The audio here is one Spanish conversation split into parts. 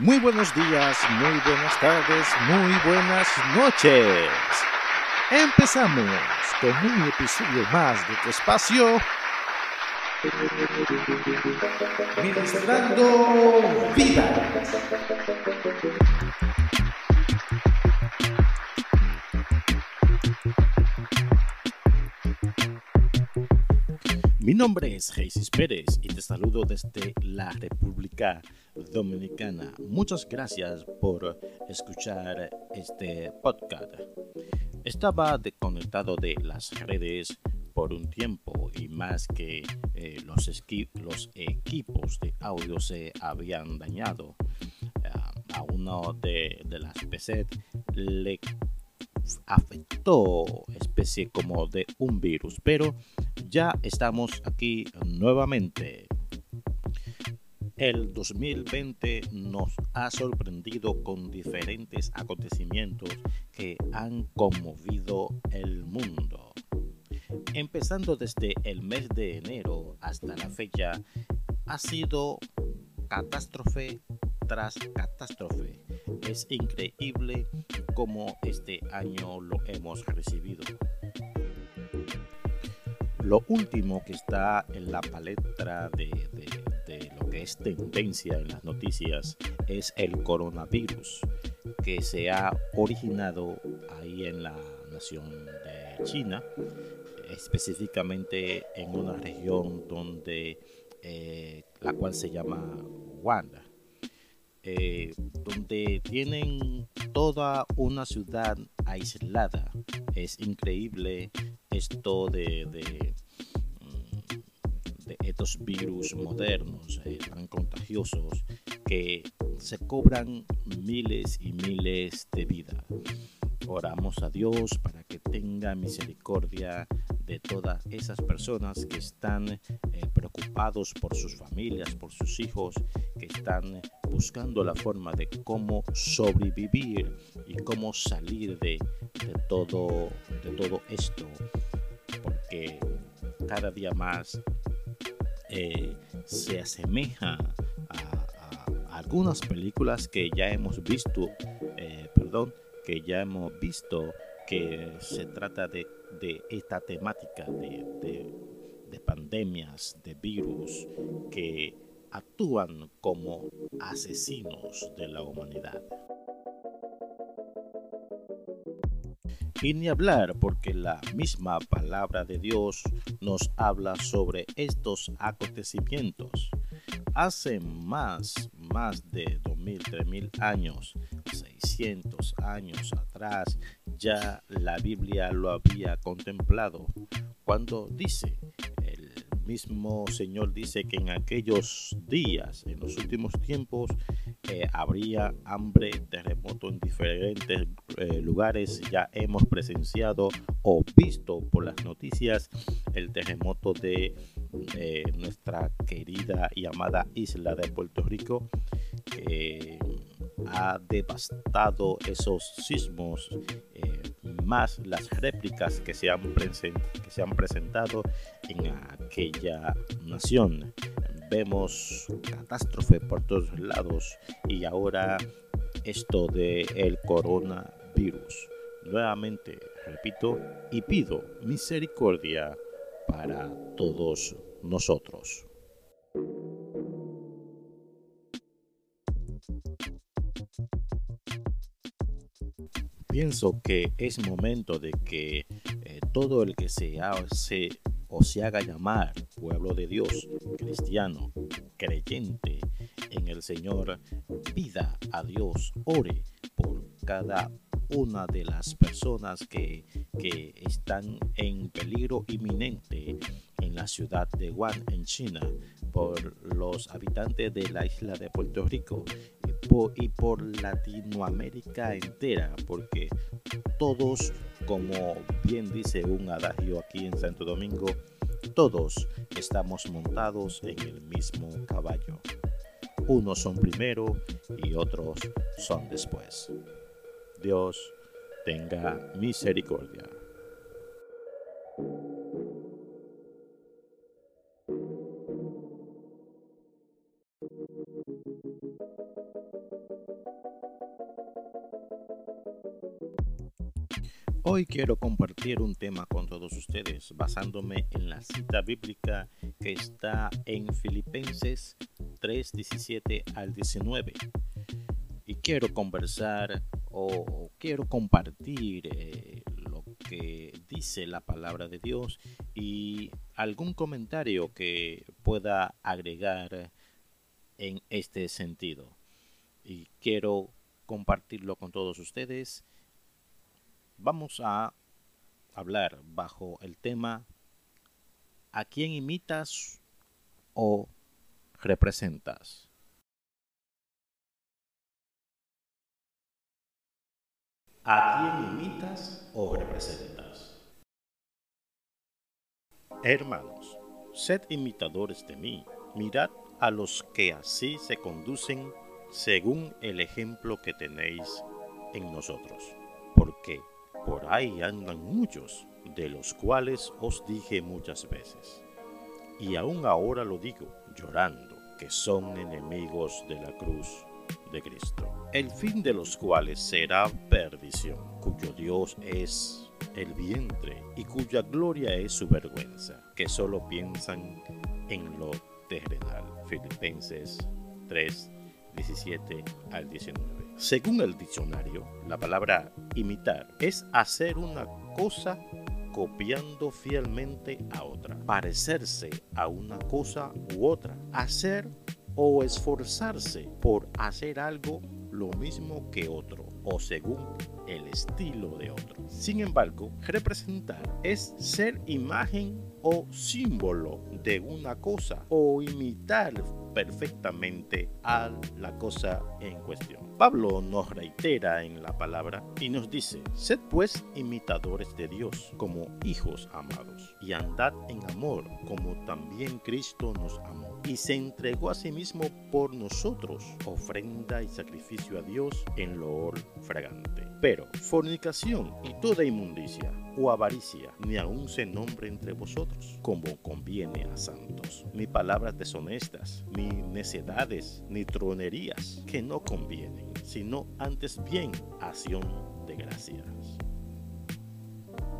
Muy buenos días, muy buenas tardes, muy buenas noches. Empezamos con un episodio más de tu espacio. Ministrando vida. Mi nombre es Jesús Pérez y te saludo desde la República Dominicana. Muchas gracias por escuchar este podcast. Estaba desconectado de las redes por un tiempo y más que eh, los, equipos de audio se habían dañado. a uno de, de las PC le afectó especie como de un virus, pero ya estamos aquí nuevamente. El 2020 nos ha sorprendido con diferentes acontecimientos que han conmovido el mundo. Empezando desde el mes de enero hasta la fecha, ha sido catástrofe tras catástrofe. Es increíble cómo este año lo hemos recibido. Lo último que está en la palestra de, lo que es tendencia en las noticias es el coronavirus que se ha originado ahí en la nación de China, específicamente en una región donde eh, la cual se llama Wanda. Eh, donde tienen toda una ciudad aislada. Es increíble esto de, de, mm, estos virus modernos eh, tan contagiosos que se cobran miles y miles de vidas. Oramos a Dios para que tenga misericordia de todas esas personas que están eh, preocupados por sus familias, por sus hijos, que están buscando la forma de cómo sobrevivir y cómo salir de, todo, de todo esto, porque cada día más eh, se asemeja a, algunas películas que ya hemos visto, eh, perdón, que ya hemos visto que se trata de, esta temática de, pandemias, de virus que actúan como asesinos de la humanidad. Y ni hablar porque la misma palabra de Dios nos habla sobre estos acontecimientos. Hace más, más de 2000, 3000 años, 600 años atrás, ya la Biblia lo había contemplado cuando dice, el mismo Señor dice que en aquellos días, en los últimos tiempos, eh, habría hambre, terremoto en diferentes eh, lugares. Ya hemos presenciado o visto por las noticias el terremoto de eh, nuestra querida y amada isla de Puerto Rico, que ha devastado esos sismos más las réplicas que se han, que se han presentado en aquella nación. Vemos catástrofe por todos lados y ahora esto de el coronavirus. Nuevamente repito y pido misericordia para todos nosotros. pienso que es momento de que eh, todo el que se hace o se haga llamar pueblo de Dios, cristiano, creyente en el Señor, pida a Dios, ore por cada una de las personas que, que están en peligro inminente en la ciudad de Wuhan, en China, por los habitantes de la isla de Puerto Rico y por Latinoamérica entera, porque todos, como bien dice un adagio aquí en Santo Domingo, todos estamos montados en el mismo caballo. Unos son primero y otros son después. Dios tenga misericordia. Hoy quiero compartir un tema con todos ustedes basándome en la cita bíblica que está en Filipenses 3:17 al 19. Y quiero conversar o quiero compartir eh, lo que dice la palabra de Dios y algún comentario que pueda agregar en este sentido. Y quiero compartirlo con todos ustedes Vamos a hablar bajo el tema ¿A quién imitas o representas? ¿A quién imitas o representas? Hermanos, sed imitadores de mí, mirad a los que así se conducen según el ejemplo que tenéis en nosotros. Porque por ahí andan muchos, de los cuales os dije muchas veces. Y aún ahora lo digo, llorando, que son enemigos de la cruz de Cristo, el fin de los cuales será perdición, cuyo Dios es el vientre y cuya gloria es su vergüenza, que solo piensan en lo terrenal. Filipenses 3, 17 al 19. Según el diccionario, la palabra imitar es hacer una cosa copiando fielmente a otra, parecerse a una cosa u otra, hacer o esforzarse por hacer algo lo mismo que otro o según el estilo de otro. Sin embargo, representar es ser imagen o símbolo de una cosa o imitar perfectamente a la cosa en cuestión. Pablo nos reitera en la palabra y nos dice, sed pues imitadores de Dios como hijos amados y andad en amor como también Cristo nos amó y se entregó a sí mismo por nosotros, ofrenda y sacrificio a Dios en loor fragante. Pero fornicación y toda inmundicia o avaricia, ni aun se nombre entre vosotros, como conviene a santos, ni palabras deshonestas, ni necedades, ni tronerías, que no convienen, sino antes bien acción de gracias.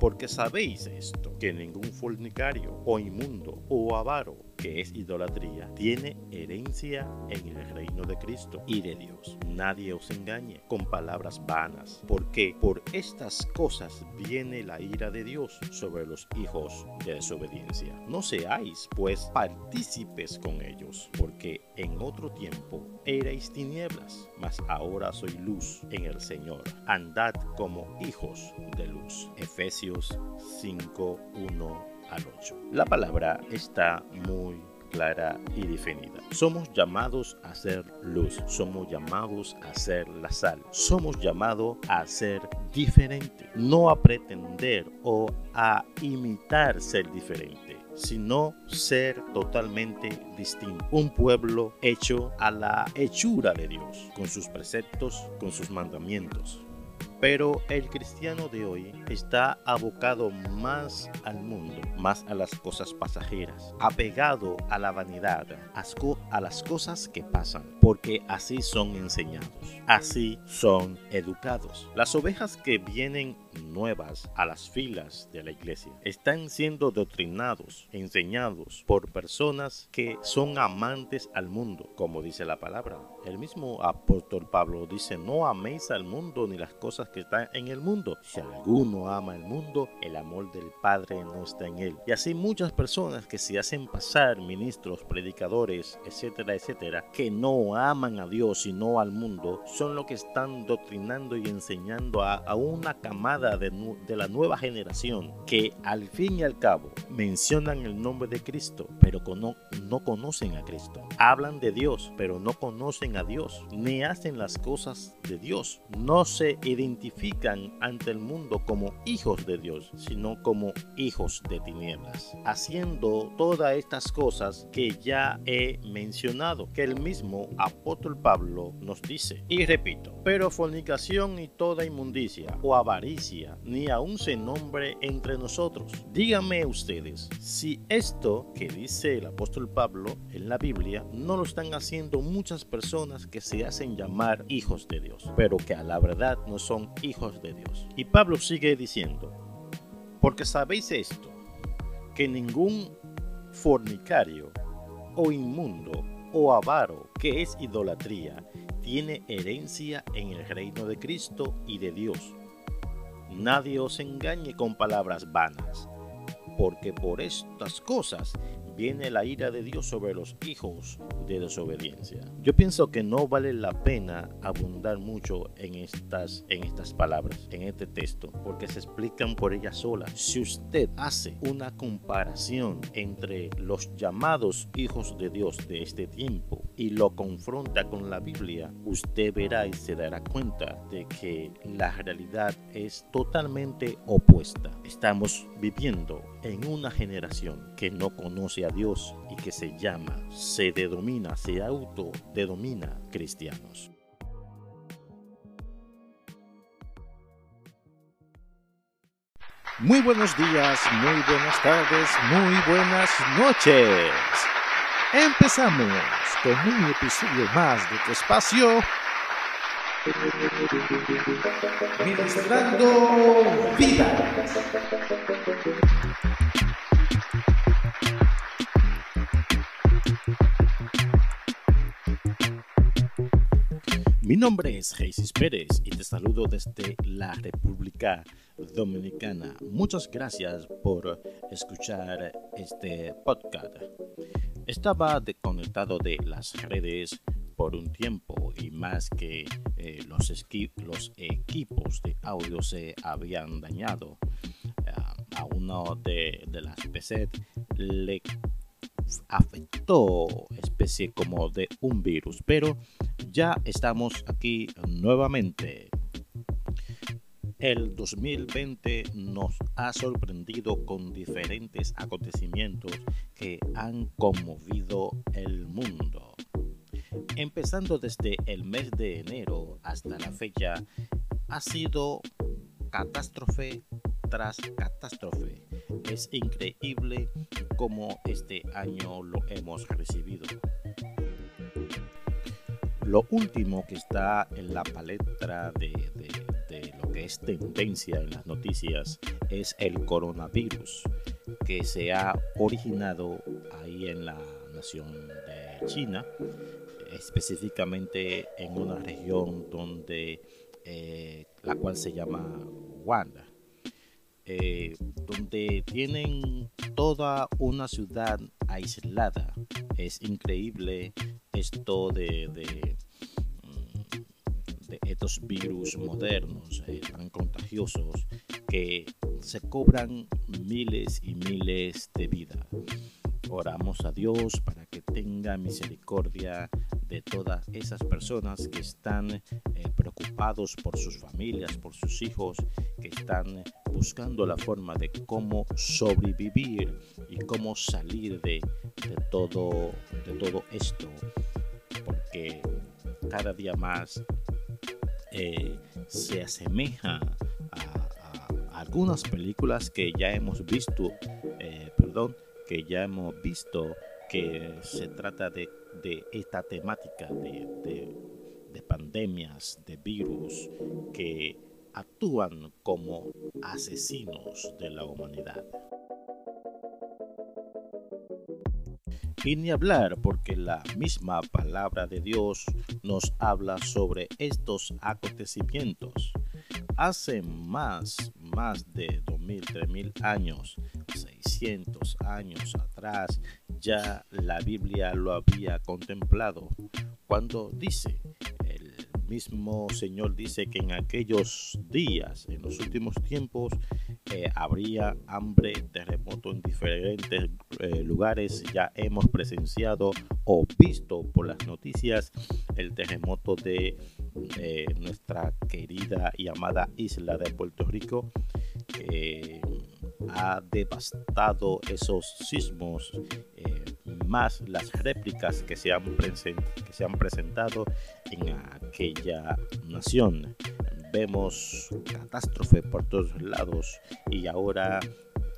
Porque sabéis esto, que ningún fornicario, o inmundo, o avaro, que es idolatría, tiene herencia en el reino de Cristo y de Dios. Nadie os engañe con palabras vanas, porque por estas cosas viene la ira de Dios sobre los hijos de desobediencia. No seáis, pues, partícipes con ellos, porque en otro tiempo erais tinieblas, mas ahora soy luz en el Señor. Andad como hijos de luz. Efesios 5, 1 al 8. La palabra está muy clara y definida. Somos llamados a ser luz, somos llamados a ser la sal, somos llamados a ser diferente, no a pretender o a imitar ser diferente sino ser totalmente distinto. Un pueblo hecho a la hechura de Dios, con sus preceptos, con sus mandamientos. Pero el cristiano de hoy está abocado más al mundo, más a las cosas pasajeras, apegado a la vanidad, a las cosas que pasan, porque así son enseñados, así son educados. Las ovejas que vienen nuevas a las filas de la iglesia están siendo doctrinados, enseñados por personas que son amantes al mundo, como dice la palabra. El mismo apóstol Pablo dice, no améis al mundo ni las cosas que están en el mundo. Si alguno ama el mundo, el amor del Padre no está en él. Y así muchas personas que se hacen pasar ministros, predicadores, etcétera, etcétera, que no aman a Dios sino al mundo, son los que están doctrinando y enseñando a, una camada de, la nueva generación que al fin y al cabo mencionan el nombre de Cristo, pero no, no conocen a Cristo. Hablan de Dios, pero no conocen a Dios, ni hacen las cosas de Dios. No se identifican ante el mundo como hijos de Dios, sino como hijos de tinieblas, haciendo todas estas cosas que ya he mencionado, que el mismo apóstol Pablo nos dice. Y repito, pero fornicación y toda inmundicia o avaricia ni aún se nombre entre nosotros. Díganme ustedes si esto que dice el apóstol Pablo en la Biblia no lo están haciendo muchas personas que se hacen llamar hijos de Dios, pero que a la verdad no son hijos de Dios. Y Pablo sigue diciendo, porque sabéis esto, que ningún fornicario o inmundo o avaro, que es idolatría, tiene herencia en el reino de Cristo y de Dios. Nadie os engañe con palabras vanas, porque por estas cosas viene la ira de Dios sobre los hijos de desobediencia. Yo pienso que no vale la pena abundar mucho en estas, en estas palabras, en este texto, porque se explican por ellas solas. Si usted hace una comparación entre los llamados hijos de Dios de este tiempo y lo confronta con la Biblia, usted verá y se dará cuenta de que la realidad es totalmente opuesta. Estamos viviendo en una generación que no conoce a Dios y que se llama, se denomina, se autodenomina cristianos. Muy buenos días, muy buenas tardes, muy buenas noches. Empezamos con un episodio más de tu espacio. Ministrando vida. Mi nombre es Jesús Pérez y te saludo desde la República Dominicana. Muchas gracias por escuchar este podcast. Estaba desconectado de las redes por un tiempo y más que eh, los, equipos de audio se habían dañado. a uno de, de las PC le afectó especie como de un virus, pero ya estamos aquí nuevamente. El 2020 nos ha sorprendido con diferentes acontecimientos que han conmovido el mundo. Empezando desde el mes de enero hasta la fecha, ha sido catástrofe tras catástrofe. Es increíble cómo este año lo hemos recibido. Lo último que está en la palestra de, lo que es tendencia en las noticias es el coronavirus que se ha originado ahí en la nación de China, específicamente en una región donde eh, la cual se llama Wanda, eh, donde tienen toda una ciudad aislada. Es increíble esto de, de, estos virus modernos eh, tan contagiosos que se cobran miles y miles de vidas. Oramos a Dios para que tenga misericordia de todas esas personas que están eh, preocupados por sus familias, por sus hijos, que están buscando la forma de cómo sobrevivir y cómo salir de, todo, de todo esto, porque cada día más eh, se asemeja a, algunas películas que ya hemos visto, eh, perdón, que ya hemos visto que se trata de, esta temática de, de pandemias, de virus que actúan como asesinos de la humanidad. Y ni hablar porque la misma palabra de Dios nos habla sobre estos acontecimientos. Hace más, más de 2000, 3000 años, 600 años atrás, ya la Biblia lo había contemplado cuando dice, el mismo Señor dice que en aquellos días, en los últimos tiempos, eh, habría hambre, terremoto en diferentes eh, lugares. Ya hemos presenciado o visto por las noticias el terremoto de nuestra querida y amada isla de Puerto Rico. ha devastado esos sismos, eh, más las réplicas que se, han que se han presentado en aquella nación vemos catástrofe por todos lados y ahora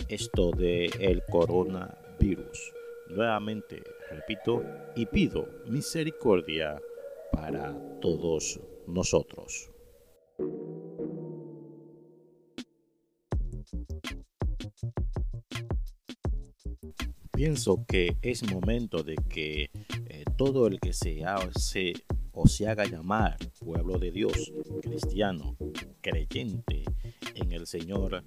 esto de el coronavirus. Nuevamente repito y pido misericordia para todos nosotros. Pienso que es momento de que eh, todo el que se, se o se haga llamar pueblo de Dios, cristiano, creyente en el Señor,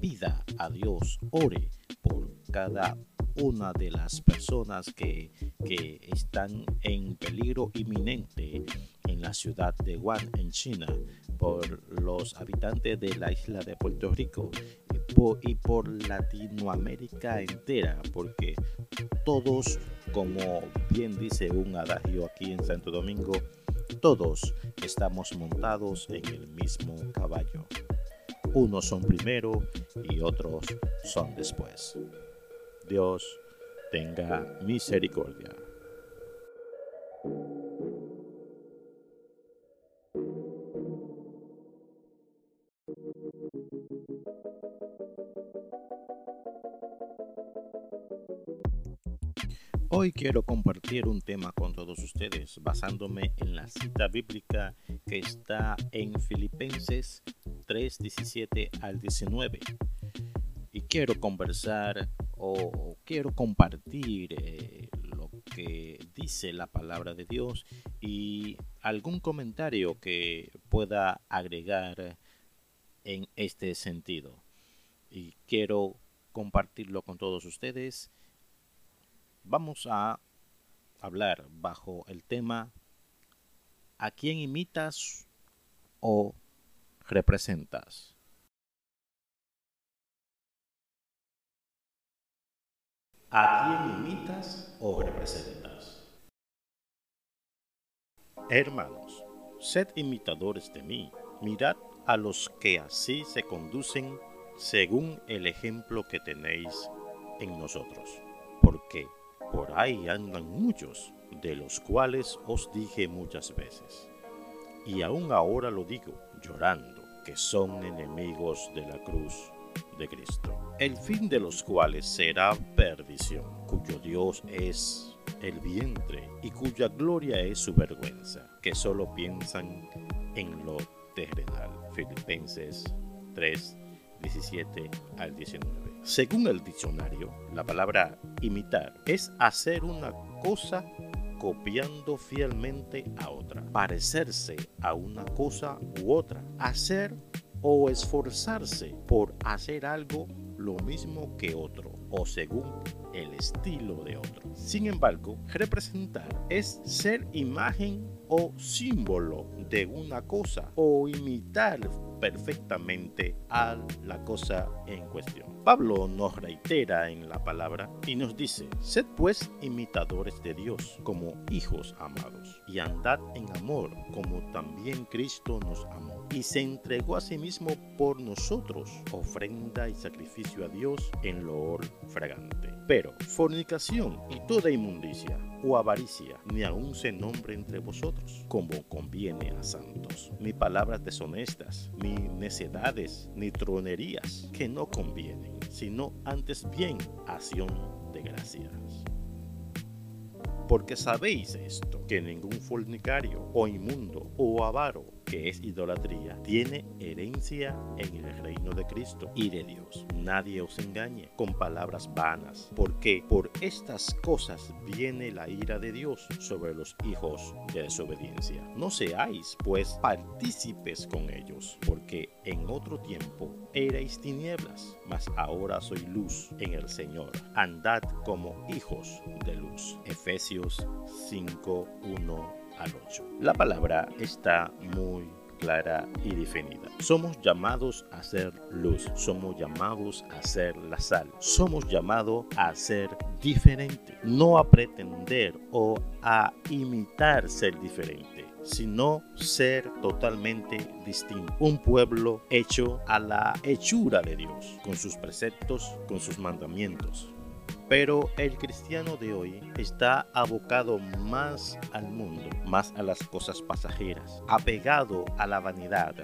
pida a Dios, ore por cada una de las personas que, que están en peligro inminente en la ciudad de Wuhan, en China, por los habitantes de la isla de Puerto Rico y por, y por Latinoamérica entera, porque todos, como bien dice un adagio aquí en Santo Domingo, todos estamos montados en el mismo caballo. Unos son primero y otros son después. Dios tenga misericordia. Hoy quiero compartir un tema con todos ustedes basándome en la cita bíblica que está en Filipenses 3, 17 al 19. Y quiero conversar o quiero compartir eh, lo que dice la palabra de Dios y algún comentario que pueda agregar en este sentido. Y quiero compartirlo con todos ustedes Vamos a hablar bajo el tema ¿A quién imitas o representas? ¿A quién imitas o representas? Hermanos, sed imitadores de mí, mirad a los que así se conducen según el ejemplo que tenéis en nosotros, porque por ahí andan muchos, de los cuales os dije muchas veces. Y aún ahora lo digo, llorando, que son enemigos de la cruz de Cristo, el fin de los cuales será perdición, cuyo Dios es el vientre y cuya gloria es su vergüenza, que solo piensan en lo terrenal. Filipenses 3, 17 al 19. Según el diccionario, la palabra imitar es hacer una cosa copiando fielmente a otra, parecerse a una cosa u otra, hacer o esforzarse por hacer algo lo mismo que otro o según el estilo de otro. Sin embargo, representar es ser imagen o símbolo de una cosa o imitar perfectamente a la cosa en cuestión. Pablo nos reitera en la palabra y nos dice, sed pues imitadores de Dios como hijos amados y andad en amor como también Cristo nos amó y se entregó a sí mismo por nosotros, ofrenda y sacrificio a Dios en loor fragante. Pero fornicación y toda inmundicia o avaricia ni aun se nombre entre vosotros, como conviene a santos, ni palabras deshonestas, ni necedades, ni tronerías, que no convienen, sino antes bien acción de gracias. Porque sabéis esto, que ningún fornicario o inmundo o avaro que es idolatría, tiene herencia en el reino de Cristo y de Dios. Nadie os engañe con palabras vanas, porque por estas cosas viene la ira de Dios sobre los hijos de desobediencia. No seáis, pues, partícipes con ellos, porque en otro tiempo erais tinieblas, mas ahora soy luz en el Señor. Andad como hijos de luz. Efesios 5, 1 la palabra está muy clara y definida. Somos llamados a ser luz, somos llamados a ser la sal, somos llamados a ser diferente, no a pretender o a imitar ser diferente sino ser totalmente distinto. Un pueblo hecho a la hechura de Dios, con sus preceptos, con sus mandamientos. Pero el cristiano de hoy está abocado más al mundo, más a las cosas pasajeras, apegado a la vanidad,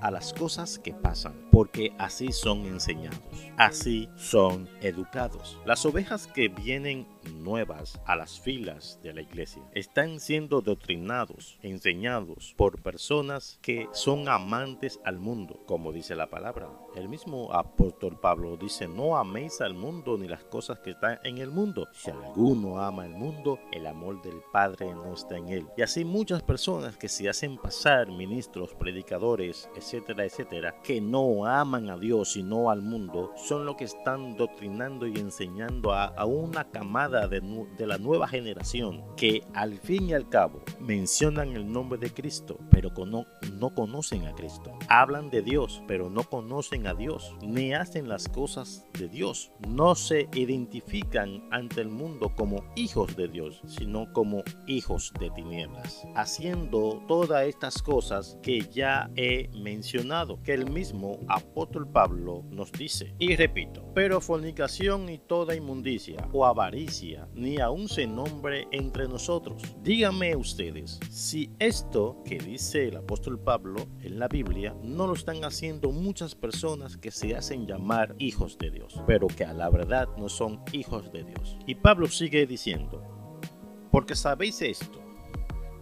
a las cosas que pasan, porque así son enseñados, así son educados. Las ovejas que vienen nuevas a las filas de la iglesia. Están siendo doctrinados, enseñados por personas que son amantes al mundo, como dice la palabra. El mismo apóstol Pablo dice, no améis al mundo ni las cosas que están en el mundo. Si alguno ama el mundo, el amor del Padre no está en él. Y así muchas personas que se hacen pasar ministros, predicadores, etcétera, etcétera, que no aman a Dios sino al mundo, son los que están doctrinando y enseñando a, una camada de, la nueva generación que al fin y al cabo mencionan el nombre de Cristo, pero no, no conocen a Cristo. Hablan de Dios, pero no conocen a Dios, ni hacen las cosas de Dios. No se identifican ante el mundo como hijos de Dios, sino como hijos de tinieblas, haciendo todas estas cosas que ya he mencionado, que el mismo apóstol Pablo nos dice. Y repito, pero fornicación y toda inmundicia o avaricia, ni aún se nombre entre nosotros. Díganme ustedes, si esto que dice el apóstol Pablo en la Biblia no lo están haciendo muchas personas que se hacen llamar hijos de Dios, pero que a la verdad no son hijos de Dios. Y Pablo sigue diciendo, porque sabéis esto,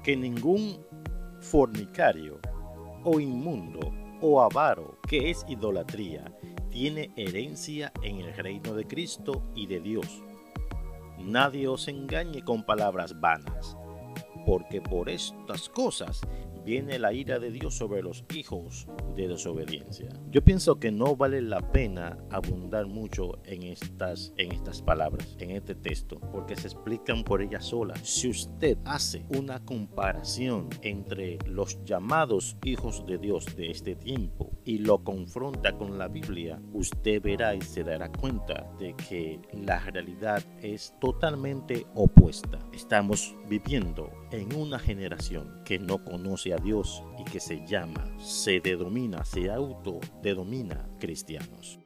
que ningún fornicario o inmundo o avaro, que es idolatría, tiene herencia en el reino de Cristo y de Dios. Nadie os engañe con palabras vanas, porque por estas cosas viene la ira de Dios sobre los hijos de desobediencia. Yo pienso que no vale la pena abundar mucho en estas, en estas palabras, en este texto, porque se explican por ellas solas. Si usted hace una comparación entre los llamados hijos de Dios de este tiempo y lo confronta con la Biblia, usted verá y se dará cuenta de que la realidad es totalmente opuesta. Estamos viviendo en una generación que no conoce a Dios y que se llama, se denomina, se autodenomina cristianos.